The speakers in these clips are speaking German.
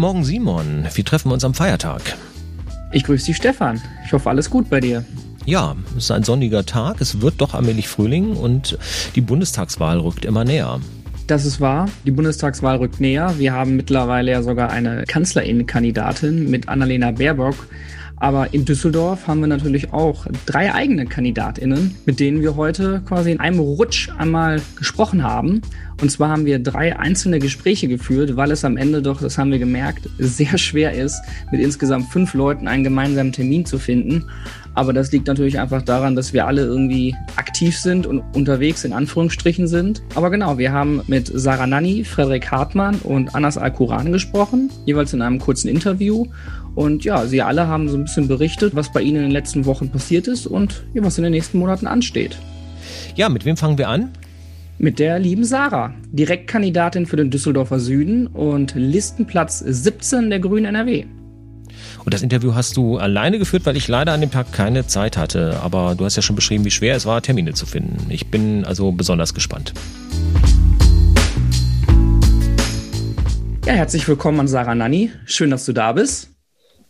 Guten Morgen, Simon. Wir treffen uns am Feiertag. Ich grüße dich, Stefan. Ich hoffe, alles gut bei dir. Ja, es ist ein sonniger Tag. Es wird doch allmählich Frühling und die Bundestagswahl rückt immer näher. Das ist wahr. Die Bundestagswahl rückt näher. Wir haben mittlerweile ja sogar eine Kanzlerinnenkandidatin mit Annalena Baerbock. Aber in Düsseldorf haben wir natürlich auch drei eigene KandidatInnen, mit denen wir heute quasi in einem Rutsch einmal gesprochen haben. Und zwar haben wir drei einzelne Gespräche geführt, weil es am Ende doch, das haben wir gemerkt, sehr schwer ist, mit insgesamt fünf Leuten einen gemeinsamen Termin zu finden. Aber das liegt natürlich einfach daran, dass wir alle irgendwie aktiv sind und unterwegs in Anführungsstrichen sind. Aber genau, wir haben mit Sarah Nanni, Frederik Hartmann und Anas Al-Quran gesprochen, jeweils in einem kurzen Interview. Und ja, sie alle haben so ein bisschen berichtet, was bei ihnen in den letzten Wochen passiert ist und was in den nächsten Monaten ansteht. Ja, mit wem fangen wir an? Mit der lieben Sarah, Direktkandidatin für den Düsseldorfer Süden und Listenplatz 17 der Grünen NRW. Und das Interview hast du alleine geführt, weil ich leider an dem Tag keine Zeit hatte. Aber du hast ja schon beschrieben, wie schwer es war, Termine zu finden. Ich bin also besonders gespannt. Ja, herzlich willkommen an Sarah Nanni. Schön, dass du da bist.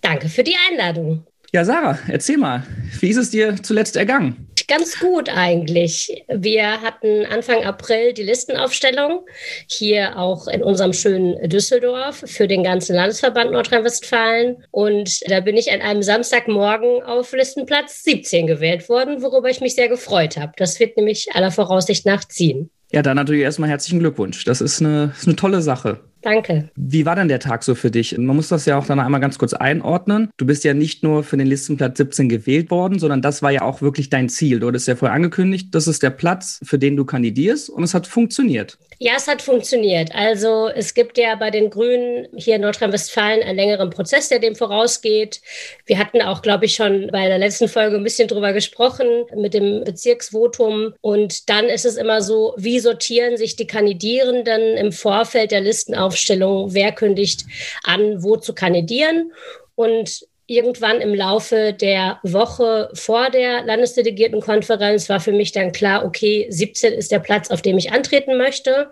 Danke für die Einladung. Ja, Sarah, erzähl mal, wie ist es dir zuletzt ergangen? Ganz gut eigentlich. Wir hatten Anfang April die Listenaufstellung hier auch in unserem schönen Düsseldorf für den ganzen Landesverband Nordrhein-Westfalen. Und da bin ich an einem Samstagmorgen auf Listenplatz 17 gewählt worden, worüber ich mich sehr gefreut habe. Das wird nämlich aller Voraussicht nach ziehen. Ja, dann natürlich erstmal herzlichen Glückwunsch. Das ist eine, ist eine tolle Sache. Danke. Wie war denn der Tag so für dich? Man muss das ja auch dann einmal ganz kurz einordnen. Du bist ja nicht nur für den Listenplatz 17 gewählt worden, sondern das war ja auch wirklich dein Ziel. Du hattest ja vorher angekündigt, das ist der Platz, für den du kandidierst und es hat funktioniert. Ja, es hat funktioniert. Also es gibt ja bei den Grünen hier in Nordrhein-Westfalen einen längeren Prozess, der dem vorausgeht. Wir hatten auch, glaube ich, schon bei der letzten Folge ein bisschen drüber gesprochen mit dem Bezirksvotum. Und dann ist es immer so, wie sortieren sich die Kandidierenden im Vorfeld der Listenaufstellung, wer kündigt an, wo zu kandidieren. Und irgendwann im Laufe der Woche vor der Landesdelegiertenkonferenz war für mich dann klar, okay, 17 ist der Platz, auf dem ich antreten möchte.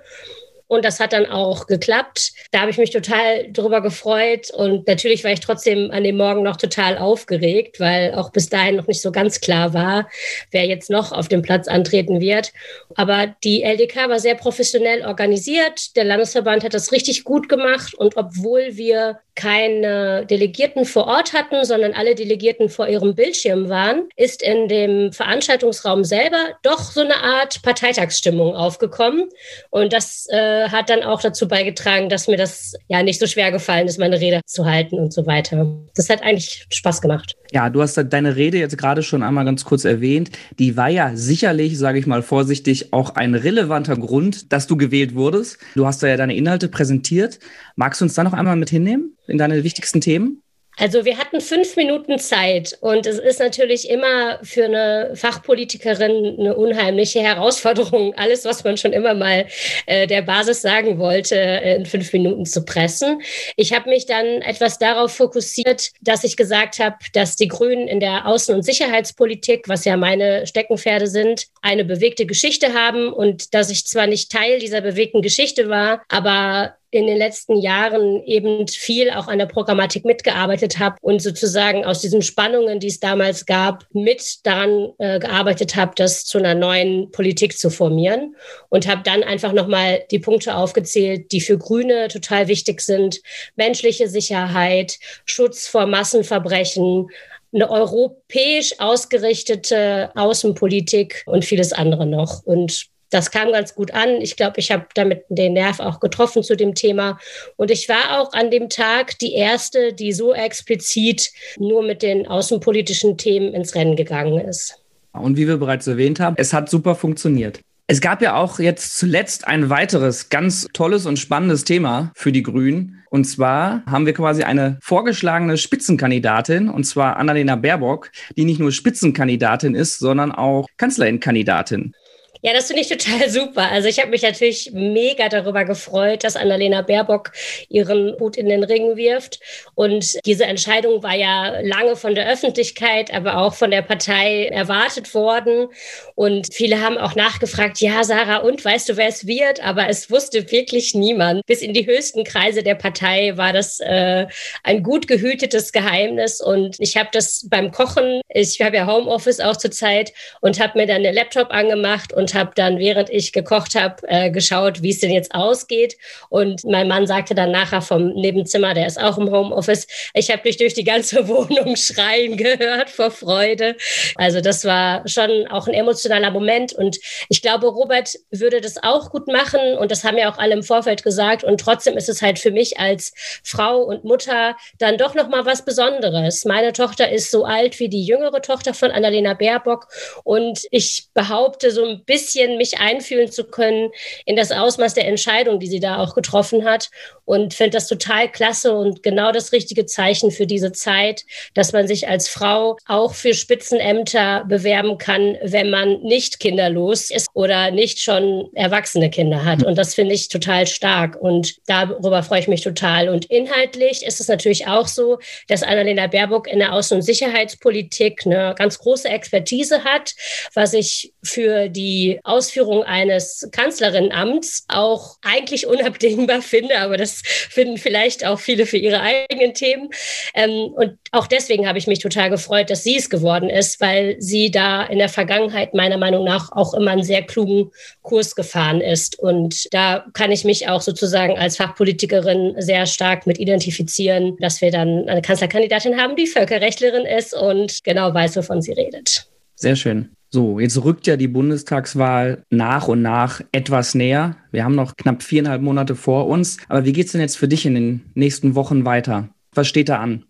Und das hat dann auch geklappt. Da habe ich mich total drüber gefreut. Und natürlich war ich trotzdem an dem Morgen noch total aufgeregt, weil auch bis dahin noch nicht so ganz klar war, wer jetzt noch auf dem Platz antreten wird. Aber die LDK war sehr professionell organisiert. Der Landesverband hat das richtig gut gemacht. Und obwohl wir keine Delegierten vor Ort hatten, sondern alle Delegierten vor ihrem Bildschirm waren, ist in dem Veranstaltungsraum selber doch so eine Art Parteitagsstimmung aufgekommen. Und das äh, hat dann auch dazu beigetragen, dass mir das ja nicht so schwer gefallen ist, meine Rede zu halten und so weiter. Das hat eigentlich Spaß gemacht. Ja, du hast deine Rede jetzt gerade schon einmal ganz kurz erwähnt. Die war ja sicherlich, sage ich mal vorsichtig, auch ein relevanter Grund, dass du gewählt wurdest. Du hast da ja deine Inhalte präsentiert. Magst du uns da noch einmal mit hinnehmen in deine wichtigsten Themen? Also wir hatten fünf Minuten Zeit und es ist natürlich immer für eine Fachpolitikerin eine unheimliche Herausforderung, alles, was man schon immer mal äh, der Basis sagen wollte, in fünf Minuten zu pressen. Ich habe mich dann etwas darauf fokussiert, dass ich gesagt habe, dass die Grünen in der Außen- und Sicherheitspolitik, was ja meine Steckenpferde sind, eine bewegte Geschichte haben und dass ich zwar nicht Teil dieser bewegten Geschichte war, aber in den letzten Jahren eben viel auch an der Programmatik mitgearbeitet habe und sozusagen aus diesen Spannungen, die es damals gab, mit daran äh, gearbeitet habe, das zu einer neuen Politik zu formieren und habe dann einfach nochmal die Punkte aufgezählt, die für Grüne total wichtig sind. Menschliche Sicherheit, Schutz vor Massenverbrechen, eine europäisch ausgerichtete Außenpolitik und vieles andere noch. Und das kam ganz gut an. Ich glaube, ich habe damit den Nerv auch getroffen zu dem Thema. Und ich war auch an dem Tag die erste, die so explizit nur mit den außenpolitischen Themen ins Rennen gegangen ist. Und wie wir bereits erwähnt haben, es hat super funktioniert. Es gab ja auch jetzt zuletzt ein weiteres ganz tolles und spannendes Thema für die Grünen. Und zwar haben wir quasi eine vorgeschlagene Spitzenkandidatin, und zwar Annalena Baerbock, die nicht nur Spitzenkandidatin ist, sondern auch Kanzlerinkandidatin. Ja, das finde ich total super. Also ich habe mich natürlich mega darüber gefreut, dass Annalena Baerbock ihren Hut in den Ring wirft. Und diese Entscheidung war ja lange von der Öffentlichkeit, aber auch von der Partei erwartet worden. Und viele haben auch nachgefragt, ja, Sarah, und weißt du, wer es wird? Aber es wusste wirklich niemand. Bis in die höchsten Kreise der Partei war das äh, ein gut gehütetes Geheimnis. Und ich habe das beim Kochen, ich habe ja Homeoffice auch zur Zeit und habe mir dann den Laptop angemacht und und habe dann, während ich gekocht habe, äh, geschaut, wie es denn jetzt ausgeht. Und mein Mann sagte dann nachher vom Nebenzimmer, der ist auch im Homeoffice, ich habe dich durch die ganze Wohnung schreien gehört vor Freude. Also das war schon auch ein emotionaler Moment. Und ich glaube, Robert würde das auch gut machen. Und das haben ja auch alle im Vorfeld gesagt. Und trotzdem ist es halt für mich als Frau und Mutter dann doch noch mal was Besonderes. Meine Tochter ist so alt wie die jüngere Tochter von Annalena Baerbock. Und ich behaupte so ein bisschen, bisschen mich einfühlen zu können in das Ausmaß der Entscheidung, die sie da auch getroffen hat. Und finde das total klasse und genau das richtige Zeichen für diese Zeit, dass man sich als Frau auch für Spitzenämter bewerben kann, wenn man nicht kinderlos ist oder nicht schon erwachsene Kinder hat. Und das finde ich total stark und darüber freue ich mich total. Und inhaltlich ist es natürlich auch so, dass Annalena Baerbock in der Außen- und Sicherheitspolitik eine ganz große Expertise hat, was ich für die Ausführung eines Kanzlerinnenamts auch eigentlich unabdingbar finde, aber das finden vielleicht auch viele für ihre eigenen Themen. Ähm, und auch deswegen habe ich mich total gefreut, dass sie es geworden ist, weil sie da in der Vergangenheit meiner Meinung nach auch immer einen sehr klugen Kurs gefahren ist. Und da kann ich mich auch sozusagen als Fachpolitikerin sehr stark mit identifizieren, dass wir dann eine Kanzlerkandidatin haben, die Völkerrechtlerin ist und genau weiß, wovon sie redet. Sehr schön. So, jetzt rückt ja die Bundestagswahl nach und nach etwas näher. Wir haben noch knapp viereinhalb Monate vor uns. Aber wie geht es denn jetzt für dich in den nächsten Wochen weiter? Was steht da an?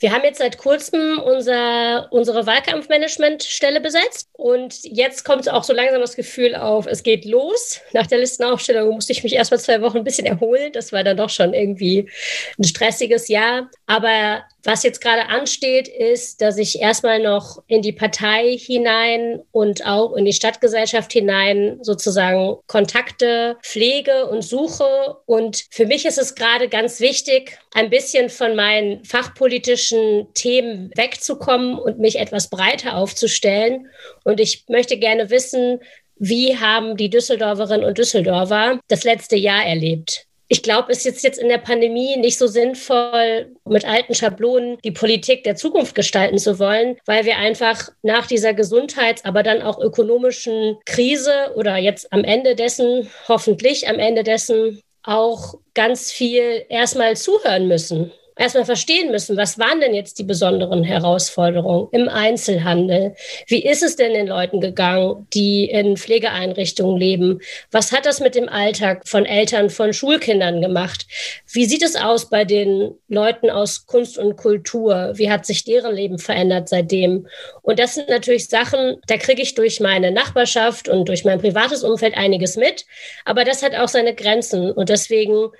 Wir haben jetzt seit kurzem unser, unsere Wahlkampfmanagementstelle besetzt und jetzt kommt auch so langsam das Gefühl auf, es geht los. Nach der Listenaufstellung musste ich mich erst mal zwei Wochen ein bisschen erholen. Das war dann doch schon irgendwie ein stressiges Jahr. Aber was jetzt gerade ansteht, ist, dass ich erstmal noch in die Partei hinein und auch in die Stadtgesellschaft hinein sozusagen Kontakte pflege und suche. Und für mich ist es gerade ganz wichtig, ein bisschen von meinen fachpolitischen Themen wegzukommen und mich etwas breiter aufzustellen. Und ich möchte gerne wissen, wie haben die Düsseldorferinnen und Düsseldorfer das letzte Jahr erlebt? Ich glaube, es ist jetzt in der Pandemie nicht so sinnvoll, mit alten Schablonen die Politik der Zukunft gestalten zu wollen, weil wir einfach nach dieser Gesundheits-, aber dann auch ökonomischen Krise oder jetzt am Ende dessen, hoffentlich am Ende dessen, auch ganz viel erstmal zuhören müssen erstmal verstehen müssen, was waren denn jetzt die besonderen Herausforderungen im Einzelhandel? Wie ist es denn den Leuten gegangen, die in Pflegeeinrichtungen leben? Was hat das mit dem Alltag von Eltern, von Schulkindern gemacht? Wie sieht es aus bei den Leuten aus Kunst und Kultur? Wie hat sich deren Leben verändert seitdem? Und das sind natürlich Sachen, da kriege ich durch meine Nachbarschaft und durch mein privates Umfeld einiges mit. Aber das hat auch seine Grenzen. Und deswegen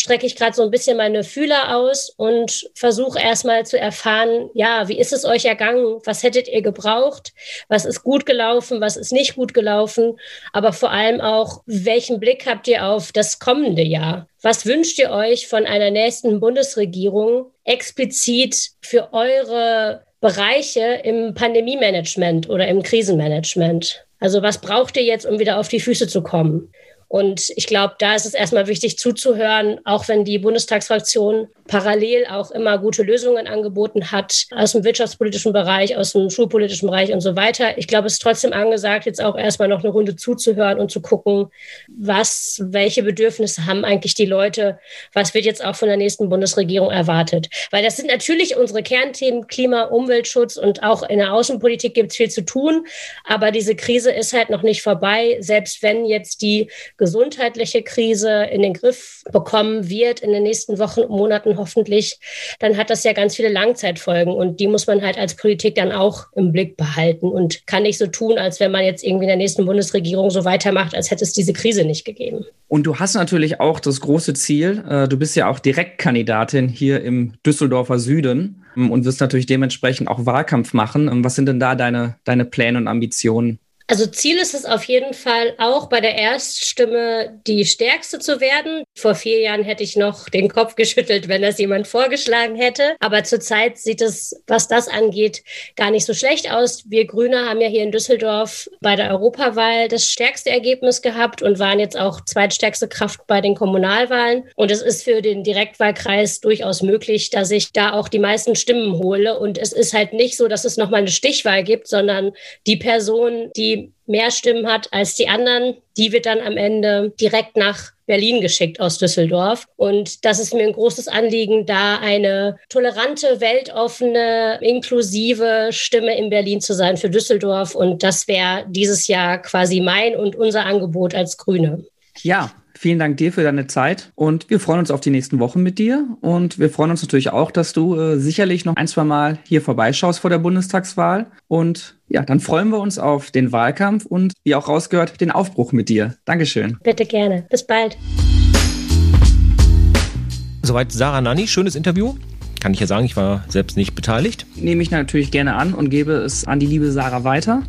strecke ich gerade so ein bisschen meine Fühler aus und versuche erstmal zu erfahren, ja, wie ist es euch ergangen? Was hättet ihr gebraucht? Was ist gut gelaufen? Was ist nicht gut gelaufen? Aber vor allem auch, welchen Blick habt ihr auf das kommende Jahr? Was wünscht ihr euch von einer nächsten Bundesregierung explizit für eure Bereiche im Pandemie-Management oder im Krisenmanagement? Also was braucht ihr jetzt, um wieder auf die Füße zu kommen? Und ich glaube, da ist es erstmal wichtig zuzuhören, auch wenn die Bundestagsfraktion parallel auch immer gute Lösungen angeboten hat, aus dem wirtschaftspolitischen Bereich, aus dem schulpolitischen Bereich und so weiter. Ich glaube, es ist trotzdem angesagt, jetzt auch erstmal noch eine Runde zuzuhören und zu gucken, was, welche Bedürfnisse haben eigentlich die Leute, was wird jetzt auch von der nächsten Bundesregierung erwartet. Weil das sind natürlich unsere Kernthemen, Klima, Umweltschutz und auch in der Außenpolitik gibt es viel zu tun. Aber diese Krise ist halt noch nicht vorbei, selbst wenn jetzt die gesundheitliche Krise in den Griff bekommen wird in den nächsten Wochen und Monaten hoffentlich, dann hat das ja ganz viele Langzeitfolgen und die muss man halt als Politik dann auch im Blick behalten und kann nicht so tun, als wenn man jetzt irgendwie in der nächsten Bundesregierung so weitermacht, als hätte es diese Krise nicht gegeben. Und du hast natürlich auch das große Ziel, äh, du bist ja auch Direktkandidatin hier im Düsseldorfer Süden ähm, und wirst natürlich dementsprechend auch Wahlkampf machen. Ähm, was sind denn da deine, deine Pläne und Ambitionen? Also Ziel ist es auf jeden Fall auch bei der Erststimme die stärkste zu werden. Vor vier Jahren hätte ich noch den Kopf geschüttelt, wenn das jemand vorgeschlagen hätte. Aber zurzeit sieht es, was das angeht, gar nicht so schlecht aus. Wir Grüne haben ja hier in Düsseldorf bei der Europawahl das stärkste Ergebnis gehabt und waren jetzt auch zweitstärkste Kraft bei den Kommunalwahlen. Und es ist für den Direktwahlkreis durchaus möglich, dass ich da auch die meisten Stimmen hole. Und es ist halt nicht so, dass es nochmal eine Stichwahl gibt, sondern die Person, die mehr Stimmen hat als die anderen, die wird dann am Ende direkt nach Berlin geschickt aus Düsseldorf. Und das ist mir ein großes Anliegen, da eine tolerante, weltoffene, inklusive Stimme in Berlin zu sein für Düsseldorf. Und das wäre dieses Jahr quasi mein und unser Angebot als Grüne. Ja, Vielen Dank dir für deine Zeit und wir freuen uns auf die nächsten Wochen mit dir und wir freuen uns natürlich auch, dass du äh, sicherlich noch ein, zwei Mal hier vorbeischaust vor der Bundestagswahl und ja, dann freuen wir uns auf den Wahlkampf und wie auch rausgehört, den Aufbruch mit dir. Dankeschön. Bitte gerne. Bis bald. Soweit Sarah Nanni, schönes Interview. Kann ich ja sagen, ich war selbst nicht beteiligt. Nehme ich natürlich gerne an und gebe es an die liebe Sarah weiter.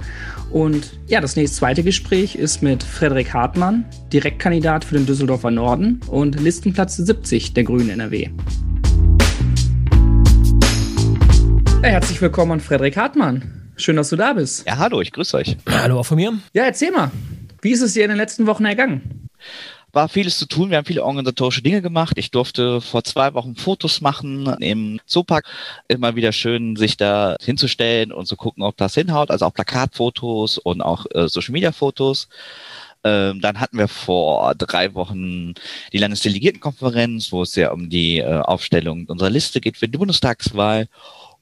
Und ja, das nächste zweite Gespräch ist mit Frederik Hartmann, Direktkandidat für den Düsseldorfer Norden und Listenplatz 70 der Grünen NRW. Ja, herzlich willkommen an Frederik Hartmann. Schön, dass du da bist. Ja, hallo, ich grüße euch. Hallo auch von mir. Ja, erzähl mal. Wie ist es dir in den letzten Wochen ergangen? War vieles zu tun. Wir haben viele organisatorische Dinge gemacht. Ich durfte vor zwei Wochen Fotos machen im Zoopark. Immer wieder schön, sich da hinzustellen und zu gucken, ob das hinhaut. Also auch Plakatfotos und auch äh, Social Media Fotos. Ähm, dann hatten wir vor drei Wochen die Landesdelegiertenkonferenz, wo es ja um die äh, Aufstellung unserer Liste geht für die Bundestagswahl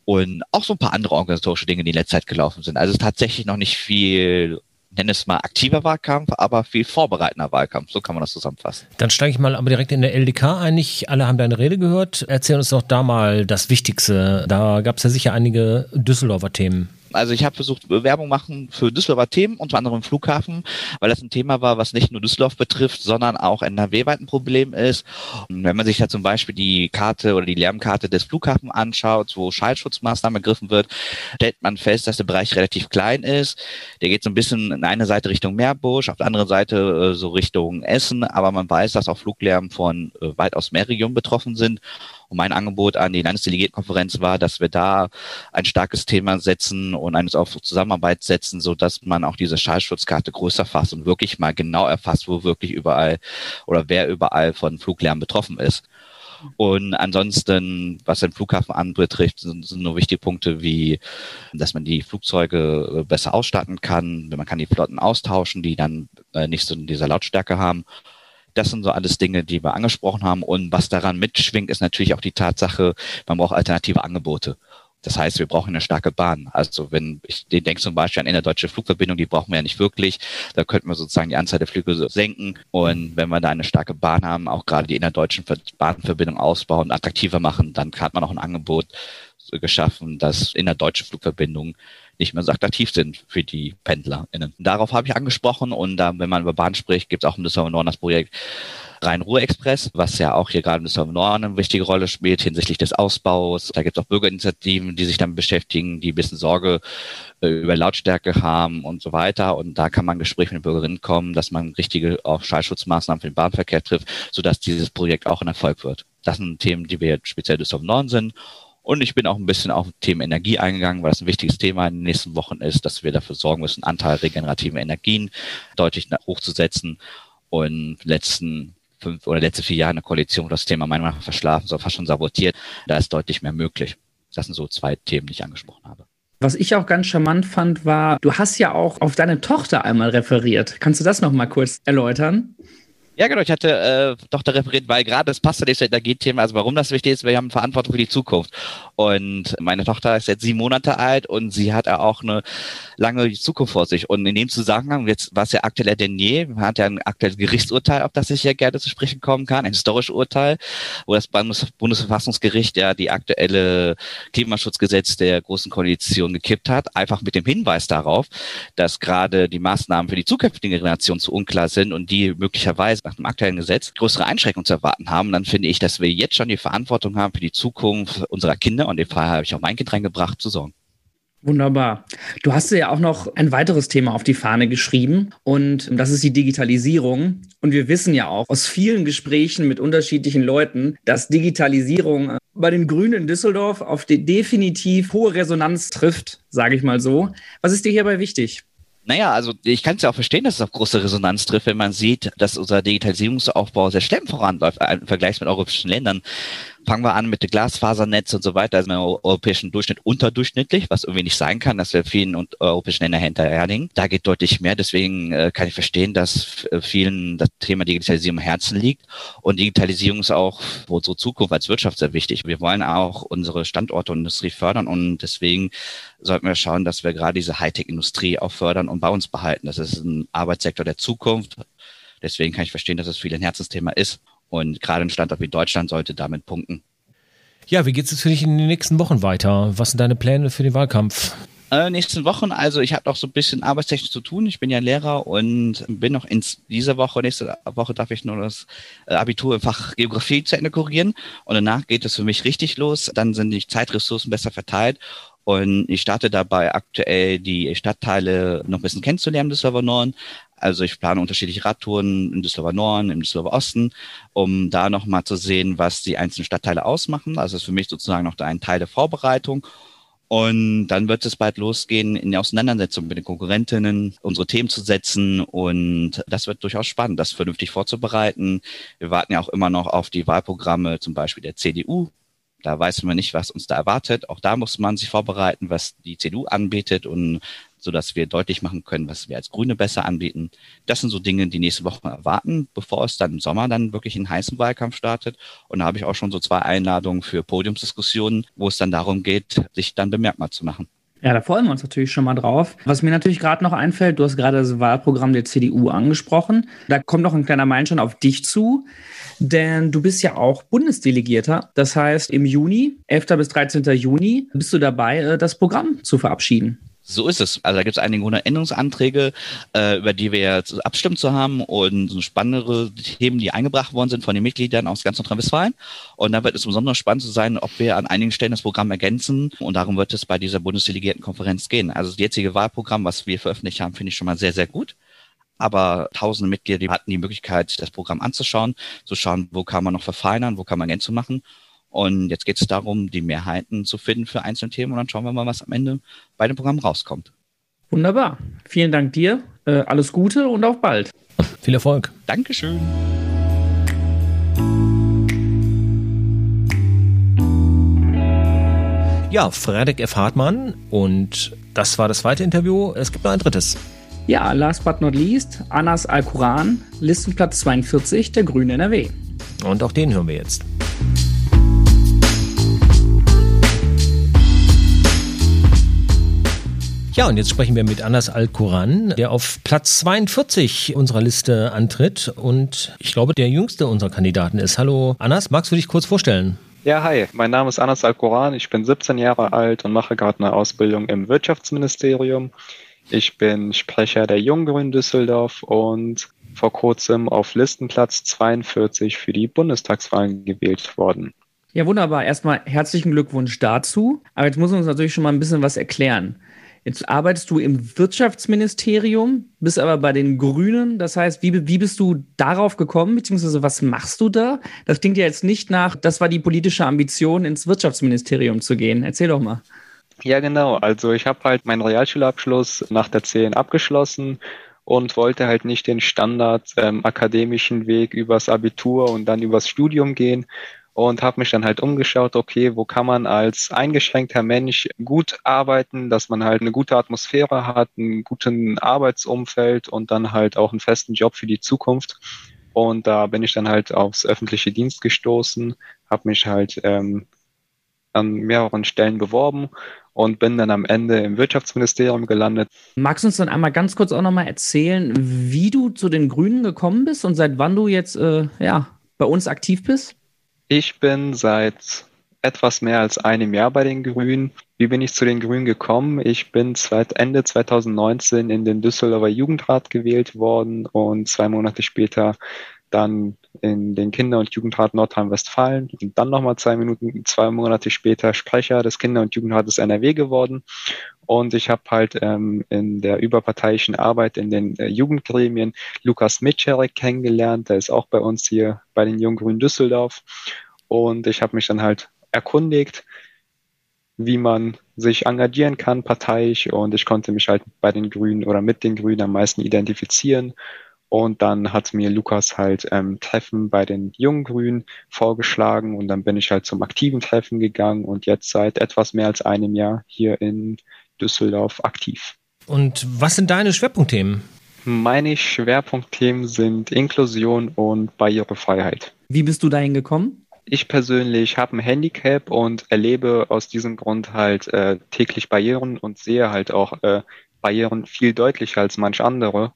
und auch so ein paar andere organisatorische Dinge, die in letzter Zeit gelaufen sind. Also tatsächlich noch nicht viel nenne es mal aktiver Wahlkampf, aber viel vorbereitender Wahlkampf. So kann man das zusammenfassen. Dann steige ich mal aber direkt in der LDK ein. Nicht alle haben deine Rede gehört. Erzähl uns doch da mal das Wichtigste. Da gab es ja sicher einige Düsseldorfer Themen. Also ich habe versucht, Werbung machen für Düsseldorfer Themen, unter anderem Flughafen, weil das ein Thema war, was nicht nur Düsseldorf betrifft, sondern auch NRW-weit ein Problem ist. Und wenn man sich ja zum Beispiel die Karte oder die Lärmkarte des Flughafens anschaut, wo Schallschutzmaßnahmen ergriffen wird, stellt man fest, dass der Bereich relativ klein ist. Der geht so ein bisschen in eine Seite Richtung Meerbusch, auf der anderen Seite äh, so Richtung Essen, aber man weiß, dass auch Fluglärm von äh, weitaus mehr Regionen betroffen sind. Und mein Angebot an die Landesdelegiertenkonferenz war, dass wir da ein starkes Thema setzen und eines auf Zusammenarbeit setzen, so dass man auch diese Schallschutzkarte größer fasst und wirklich mal genau erfasst, wo wirklich überall oder wer überall von Fluglärm betroffen ist. Und ansonsten, was den Flughafen anbetrifft, sind, sind nur wichtige Punkte wie, dass man die Flugzeuge besser ausstatten kann, man kann die Flotten austauschen, die dann äh, nicht so in dieser Lautstärke haben das sind so alles Dinge, die wir angesprochen haben. Und was daran mitschwingt, ist natürlich auch die Tatsache, man braucht alternative Angebote. Das heißt, wir brauchen eine starke Bahn. Also wenn ich den denke zum Beispiel an eine deutsche Flugverbindung, die brauchen wir ja nicht wirklich. Da könnten wir sozusagen die Anzahl der Flüge senken. Und wenn wir da eine starke Bahn haben, auch gerade die innerdeutschen Bahnverbindungen ausbauen und attraktiver machen, dann hat man auch ein Angebot geschaffen, dass innerdeutsche Flugverbindungen nicht mehr so attraktiv sind für die PendlerInnen. Darauf habe ich angesprochen und da, wenn man über Bahn spricht, gibt es auch im Düsseldorfer Norden das Projekt Rhein-Ruhr-Express, was ja auch hier gerade im Düsseldorfer Norden eine wichtige Rolle spielt hinsichtlich des Ausbaus. Da gibt es auch Bürgerinitiativen, die sich damit beschäftigen, die ein bisschen Sorge äh, über Lautstärke haben und so weiter. Und da kann man Gespräche mit den Bürgerinnen kommen, dass man richtige auch Schallschutzmaßnahmen für den Bahnverkehr trifft, sodass dieses Projekt auch ein Erfolg wird. Das sind Themen, die wir jetzt speziell Düsseldorf Norden sind. Und ich bin auch ein bisschen auf Themen Energie eingegangen, weil das ein wichtiges Thema in den nächsten Wochen ist, dass wir dafür sorgen müssen, Anteil regenerativer Energien deutlich hochzusetzen. Und letzten fünf oder letzte vier Jahre eine Koalition das Thema meiner Meinung nach verschlafen, so fast schon sabotiert. Da ist deutlich mehr möglich. Das sind so zwei Themen, die ich angesprochen habe. Was ich auch ganz charmant fand, war, du hast ja auch auf deine Tochter einmal referiert. Kannst du das noch mal kurz erläutern? Ja, genau, ich hatte äh, doch da referiert, weil gerade das passt ja das Energiethema, also warum das wichtig ist, wir haben Verantwortung für die Zukunft. Und meine Tochter ist jetzt sieben Monate alt und sie hat ja auch eine lange Zukunft vor sich. Und in dem Zusammenhang, jetzt war es ja aktueller denn je, man hat ja ein aktuelles Gerichtsurteil, auf das ich ja gerne zu sprechen kommen kann, ein historisches Urteil, wo das Bundesverfassungsgericht ja die aktuelle Klimaschutzgesetz der Großen Koalition gekippt hat, einfach mit dem Hinweis darauf, dass gerade die Maßnahmen für die zukünftige Generation zu unklar sind und die möglicherweise nach dem aktuellen Gesetz größere Einschränkungen zu erwarten haben, dann finde ich, dass wir jetzt schon die Verantwortung haben für die Zukunft unserer Kinder und dem Fall habe ich auch mein Kind reingebracht, zu sorgen. Wunderbar. Du hast ja auch noch ein weiteres Thema auf die Fahne geschrieben und das ist die Digitalisierung. Und wir wissen ja auch aus vielen Gesprächen mit unterschiedlichen Leuten, dass Digitalisierung bei den Grünen in Düsseldorf auf die definitiv hohe Resonanz trifft, sage ich mal so. Was ist dir hierbei wichtig? Naja, also ich kann es ja auch verstehen, dass es auf große Resonanz trifft, wenn man sieht, dass unser Digitalisierungsaufbau sehr schnell voranläuft im Vergleich mit europäischen Ländern fangen wir an mit dem Glasfasernetz und so weiter, also im europäischen Durchschnitt unterdurchschnittlich, was irgendwie nicht sein kann, dass wir vielen und europäischen Ländern hinterherhängen. Da geht deutlich mehr, deswegen äh, kann ich verstehen, dass äh, vielen das Thema Digitalisierung am Herzen liegt und Digitalisierung ist auch für unsere Zukunft als Wirtschaft sehr wichtig. Wir wollen auch unsere Standorte und Industrie fördern und deswegen sollten wir schauen, dass wir gerade diese Hightech-Industrie auch fördern und bei uns behalten. Das ist ein Arbeitssektor der Zukunft. Deswegen kann ich verstehen, dass es viel ein Herzensthema ist. Und gerade ein Standort wie Deutschland sollte damit punkten. Ja, wie geht es für dich in den nächsten Wochen weiter? Was sind deine Pläne für den Wahlkampf? Äh, nächsten Wochen, also ich habe noch so ein bisschen arbeitstechnisch zu tun. Ich bin ja Lehrer und bin noch in dieser Woche, nächste Woche darf ich nur das äh, Abitur im Fach Geografie zu Ende korrigieren. Und danach geht es für mich richtig los. Dann sind die Zeitressourcen besser verteilt. Und ich starte dabei aktuell die Stadtteile noch ein bisschen kennenzulernen des Server Norden, also ich plane unterschiedliche Radtouren im Düsseldorfer Norden, im Düsseldorfer Osten, um da nochmal zu sehen, was die einzelnen Stadtteile ausmachen. Also das ist für mich sozusagen noch ein Teil der Vorbereitung. Und dann wird es bald losgehen, in die Auseinandersetzung mit den Konkurrentinnen, unsere Themen zu setzen. Und das wird durchaus spannend, das vernünftig vorzubereiten. Wir warten ja auch immer noch auf die Wahlprogramme zum Beispiel der CDU. Da weiß man nicht, was uns da erwartet. Auch da muss man sich vorbereiten, was die CDU anbietet und so dass wir deutlich machen können, was wir als Grüne besser anbieten. Das sind so Dinge, die nächste Woche erwarten, bevor es dann im Sommer dann wirklich in heißen Wahlkampf startet. Und da habe ich auch schon so zwei Einladungen für Podiumsdiskussionen, wo es dann darum geht, sich dann bemerkbar zu machen. Ja, da freuen wir uns natürlich schon mal drauf. Was mir natürlich gerade noch einfällt, du hast gerade das Wahlprogramm der CDU angesprochen. Da kommt noch ein kleiner Meilenstein auf dich zu, denn du bist ja auch Bundesdelegierter. Das heißt, im Juni, 11. bis 13. Juni, bist du dabei, äh, das Programm zu verabschieden. So ist es. Also da gibt es einige hundert Änderungsanträge, äh, über die wir jetzt abstimmen zu haben und so spannendere Themen, die eingebracht worden sind von den Mitgliedern aus ganz Nordrhein-Westfalen. Und da wird es besonders spannend zu sein, ob wir an einigen Stellen das Programm ergänzen. Und darum wird es bei dieser Bundesdelegiertenkonferenz gehen. Also das jetzige Wahlprogramm, was wir veröffentlicht haben, finde ich schon mal sehr, sehr gut aber tausende Mitglieder, die hatten die Möglichkeit, das Programm anzuschauen, zu schauen, wo kann man noch verfeinern, wo kann man Ergänzungen machen. Und jetzt geht es darum, die Mehrheiten zu finden für einzelne Themen und dann schauen wir mal, was am Ende bei dem Programm rauskommt. Wunderbar. Vielen Dank dir. Äh, alles Gute und auf bald. Viel Erfolg. Dankeschön. Ja, Fredrik F. Hartmann und das war das zweite Interview. Es gibt noch ein drittes. Ja, last but not least, Anas Al-Quran, Listenplatz 42 der Grünen NRW. Und auch den hören wir jetzt. Ja, und jetzt sprechen wir mit Anas Al-Quran, der auf Platz 42 unserer Liste antritt und ich glaube, der jüngste unserer Kandidaten ist. Hallo Anas, magst du dich kurz vorstellen? Ja, hi, mein Name ist Anas Al-Quran, ich bin 17 Jahre alt und mache gerade eine Ausbildung im Wirtschaftsministerium. Ich bin Sprecher der Junggrünen Düsseldorf und vor kurzem auf Listenplatz 42 für die Bundestagswahlen gewählt worden. Ja, wunderbar. Erstmal herzlichen Glückwunsch dazu. Aber jetzt muss uns natürlich schon mal ein bisschen was erklären. Jetzt arbeitest du im Wirtschaftsministerium, bist aber bei den Grünen. Das heißt, wie, wie bist du darauf gekommen, beziehungsweise was machst du da? Das klingt ja jetzt nicht nach, das war die politische Ambition, ins Wirtschaftsministerium zu gehen. Erzähl doch mal. Ja, genau. Also ich habe halt meinen Realschulabschluss nach der 10 abgeschlossen und wollte halt nicht den Standard ähm, akademischen Weg übers Abitur und dann übers Studium gehen, und habe mich dann halt umgeschaut, okay, wo kann man als eingeschränkter Mensch gut arbeiten, dass man halt eine gute Atmosphäre hat, einen guten Arbeitsumfeld und dann halt auch einen festen Job für die Zukunft. Und da bin ich dann halt aufs öffentliche Dienst gestoßen, habe mich halt ähm, an mehreren Stellen beworben und bin dann am Ende im Wirtschaftsministerium gelandet. Magst du uns dann einmal ganz kurz auch nochmal erzählen, wie du zu den Grünen gekommen bist und seit wann du jetzt äh, ja, bei uns aktiv bist? Ich bin seit etwas mehr als einem Jahr bei den Grünen. Wie bin ich zu den Grünen gekommen? Ich bin Ende 2019 in den Düsseldorfer Jugendrat gewählt worden und zwei Monate später dann in den Kinder- und Jugendrat Nordrhein-Westfalen und dann nochmal zwei Minuten, zwei Monate später Sprecher des Kinder- und Jugendrates NRW geworden. Und ich habe halt ähm, in der überparteiischen Arbeit in den äh, Jugendgremien Lukas Mitscherek kennengelernt. Der ist auch bei uns hier bei den Junggrünen Düsseldorf. Und ich habe mich dann halt erkundigt, wie man sich engagieren kann parteiisch. Und ich konnte mich halt bei den Grünen oder mit den Grünen am meisten identifizieren. Und dann hat mir Lukas halt ähm, Treffen bei den Jungen Grünen vorgeschlagen und dann bin ich halt zum aktiven Treffen gegangen und jetzt seit etwas mehr als einem Jahr hier in Düsseldorf aktiv. Und was sind deine Schwerpunktthemen? Meine Schwerpunktthemen sind Inklusion und Barrierefreiheit. Wie bist du dahin gekommen? Ich persönlich habe ein Handicap und erlebe aus diesem Grund halt äh, täglich Barrieren und sehe halt auch äh, Barrieren viel deutlicher als manch andere.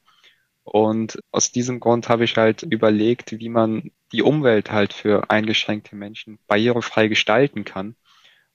Und aus diesem Grund habe ich halt überlegt, wie man die Umwelt halt für eingeschränkte Menschen barrierefrei gestalten kann.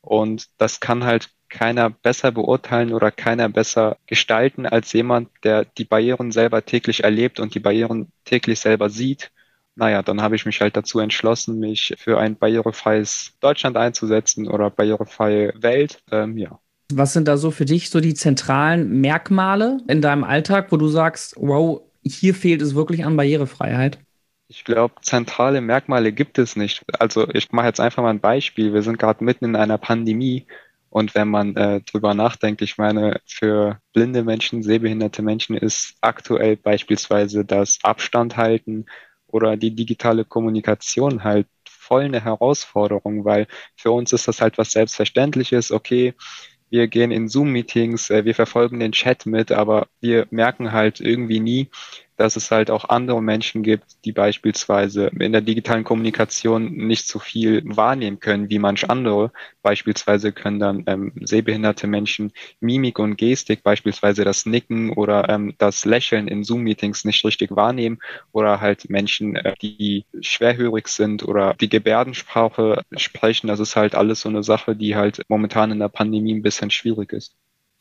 Und das kann halt keiner besser beurteilen oder keiner besser gestalten als jemand, der die Barrieren selber täglich erlebt und die Barrieren täglich selber sieht. Naja, dann habe ich mich halt dazu entschlossen, mich für ein barrierefreies Deutschland einzusetzen oder barrierefreie Welt. Ähm, ja. Was sind da so für dich so die zentralen Merkmale in deinem Alltag, wo du sagst, wow, hier fehlt es wirklich an Barrierefreiheit? Ich glaube, zentrale Merkmale gibt es nicht. Also ich mache jetzt einfach mal ein Beispiel. Wir sind gerade mitten in einer Pandemie und wenn man äh, drüber nachdenkt, ich meine, für blinde Menschen, sehbehinderte Menschen ist aktuell beispielsweise das Abstand halten oder die digitale Kommunikation halt voll eine Herausforderung, weil für uns ist das halt was Selbstverständliches. Okay, wir gehen in Zoom-Meetings, äh, wir verfolgen den Chat mit, aber wir merken halt irgendwie nie, dass es halt auch andere Menschen gibt, die beispielsweise in der digitalen Kommunikation nicht so viel wahrnehmen können wie manch andere. Beispielsweise können dann ähm, sehbehinderte Menschen Mimik und Gestik, beispielsweise das Nicken oder ähm, das Lächeln in Zoom-Meetings nicht richtig wahrnehmen oder halt Menschen, äh, die schwerhörig sind oder die Gebärdensprache sprechen. Das ist halt alles so eine Sache, die halt momentan in der Pandemie ein bisschen schwierig ist.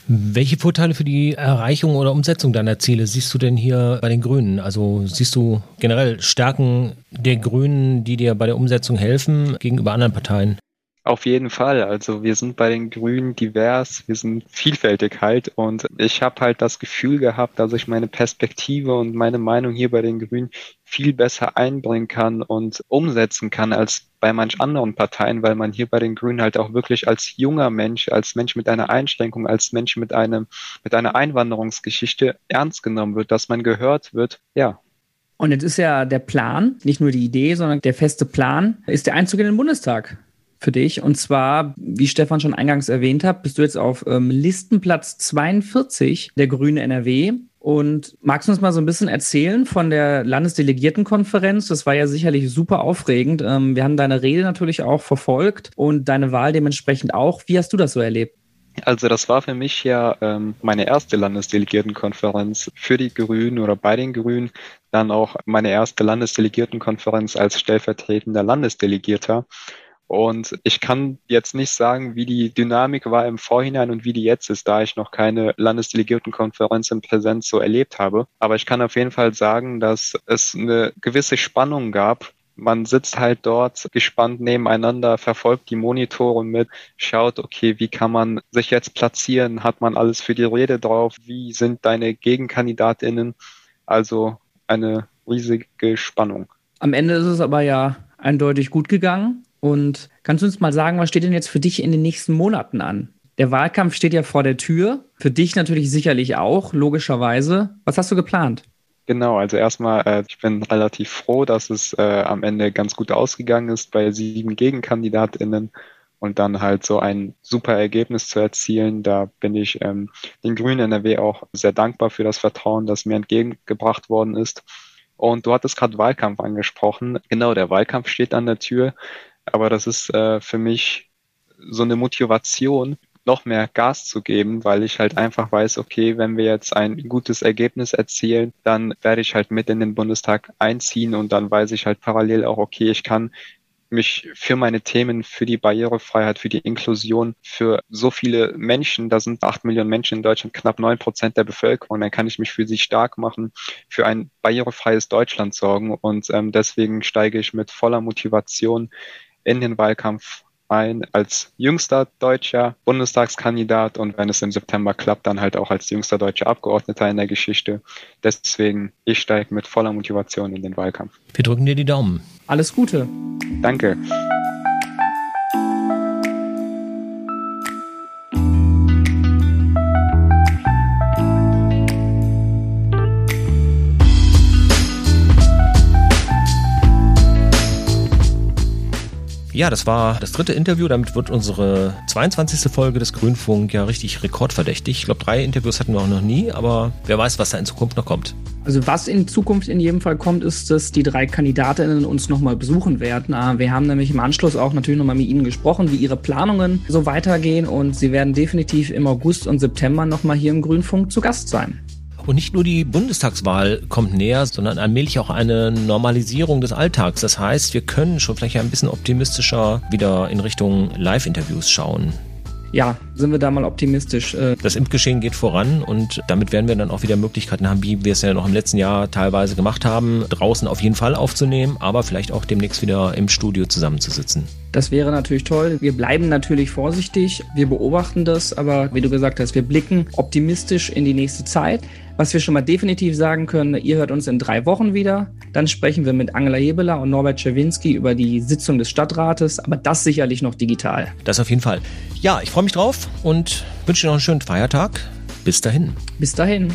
Welche Vorteile für die Erreichung oder Umsetzung deiner Ziele siehst du denn hier bei den Grünen? Also siehst du generell Stärken der Grünen, die dir bei der Umsetzung helfen gegenüber anderen Parteien? Auf jeden Fall. Also wir sind bei den Grünen divers, wir sind vielfältig halt und ich habe halt das Gefühl gehabt, dass ich meine Perspektive und meine Meinung hier bei den Grünen viel besser einbringen kann und umsetzen kann als bei manch anderen Parteien, weil man hier bei den Grünen halt auch wirklich als junger Mensch, als Mensch mit einer Einschränkung, als Mensch mit einem, mit einer Einwanderungsgeschichte ernst genommen wird, dass man gehört wird. Ja, und jetzt ist ja der Plan, nicht nur die Idee, sondern der feste Plan, ist der Einzug in den Bundestag für dich. Und zwar, wie Stefan schon eingangs erwähnt hat, bist du jetzt auf ähm, Listenplatz 42 der Grüne NRW. Und magst du uns mal so ein bisschen erzählen von der Landesdelegiertenkonferenz? Das war ja sicherlich super aufregend. Ähm, wir haben deine Rede natürlich auch verfolgt und deine Wahl dementsprechend auch. Wie hast du das so erlebt? Also das war für mich ja ähm, meine erste Landesdelegiertenkonferenz für die Grünen oder bei den Grünen, dann auch meine erste Landesdelegiertenkonferenz als stellvertretender Landesdelegierter. Und ich kann jetzt nicht sagen, wie die Dynamik war im Vorhinein und wie die jetzt ist, da ich noch keine Landesdelegiertenkonferenz in Präsenz so erlebt habe. Aber ich kann auf jeden Fall sagen, dass es eine gewisse Spannung gab. Man sitzt halt dort gespannt nebeneinander, verfolgt die Monitore mit, schaut, okay, wie kann man sich jetzt platzieren? Hat man alles für die Rede drauf? Wie sind deine Gegenkandidatinnen? Also eine riesige Spannung. Am Ende ist es aber ja eindeutig gut gegangen. Und kannst du uns mal sagen, was steht denn jetzt für dich in den nächsten Monaten an? Der Wahlkampf steht ja vor der Tür. Für dich natürlich sicherlich auch, logischerweise. Was hast du geplant? Genau, also erstmal, äh, ich bin relativ froh, dass es äh, am Ende ganz gut ausgegangen ist bei sieben GegenkandidatInnen und dann halt so ein super Ergebnis zu erzielen. Da bin ich ähm, den Grünen NRW auch sehr dankbar für das Vertrauen, das mir entgegengebracht worden ist. Und du hattest gerade Wahlkampf angesprochen. Genau, der Wahlkampf steht an der Tür. Aber das ist äh, für mich so eine Motivation, noch mehr Gas zu geben, weil ich halt einfach weiß, okay, wenn wir jetzt ein gutes Ergebnis erzielen, dann werde ich halt mit in den Bundestag einziehen und dann weiß ich halt parallel auch, okay, ich kann mich für meine Themen, für die Barrierefreiheit, für die Inklusion, für so viele Menschen, da sind acht Millionen Menschen in Deutschland, knapp neun Prozent der Bevölkerung, dann kann ich mich für sie stark machen, für ein barrierefreies Deutschland sorgen. Und ähm, deswegen steige ich mit voller Motivation in den Wahlkampf ein als jüngster deutscher Bundestagskandidat und wenn es im September klappt, dann halt auch als jüngster deutscher Abgeordneter in der Geschichte. Deswegen, ich steige mit voller Motivation in den Wahlkampf. Wir drücken dir die Daumen. Alles Gute. Danke. Ja, das war das dritte Interview. Damit wird unsere 22. Folge des Grünfunk ja richtig rekordverdächtig. Ich glaube, drei Interviews hatten wir auch noch nie, aber wer weiß, was da in Zukunft noch kommt. Also was in Zukunft in jedem Fall kommt, ist, dass die drei Kandidatinnen uns nochmal besuchen werden. Ah, wir haben nämlich im Anschluss auch natürlich nochmal mit ihnen gesprochen, wie ihre Planungen so weitergehen und sie werden definitiv im August und September nochmal hier im Grünfunk zu Gast sein. Und nicht nur die Bundestagswahl kommt näher, sondern allmählich auch eine Normalisierung des Alltags. Das heißt, wir können schon vielleicht ein bisschen optimistischer wieder in Richtung Live-Interviews schauen ja, sind wir da mal optimistisch. Äh. Das Impfgeschehen geht voran und damit werden wir dann auch wieder Möglichkeiten haben, wie wir es ja noch im letzten Jahr teilweise gemacht haben, draußen auf jeden Fall aufzunehmen, aber vielleicht auch demnächst wieder im Studio zusammenzusitzen. Das wäre natürlich toll. Wir bleiben natürlich vorsichtig, wir beobachten das, aber wie du gesagt hast, wir blicken optimistisch in die nächste Zeit. Was wir schon mal definitiv sagen können, ihr hört uns in drei Wochen wieder. Dann sprechen wir mit Angela Hebeler und Norbert Czerwinski über die Sitzung des Stadtrates, aber das sicherlich noch digital. Das auf jeden Fall. Ja, ich freue mich drauf und wünsche dir noch einen schönen Feiertag. Bis dahin. Bis dahin.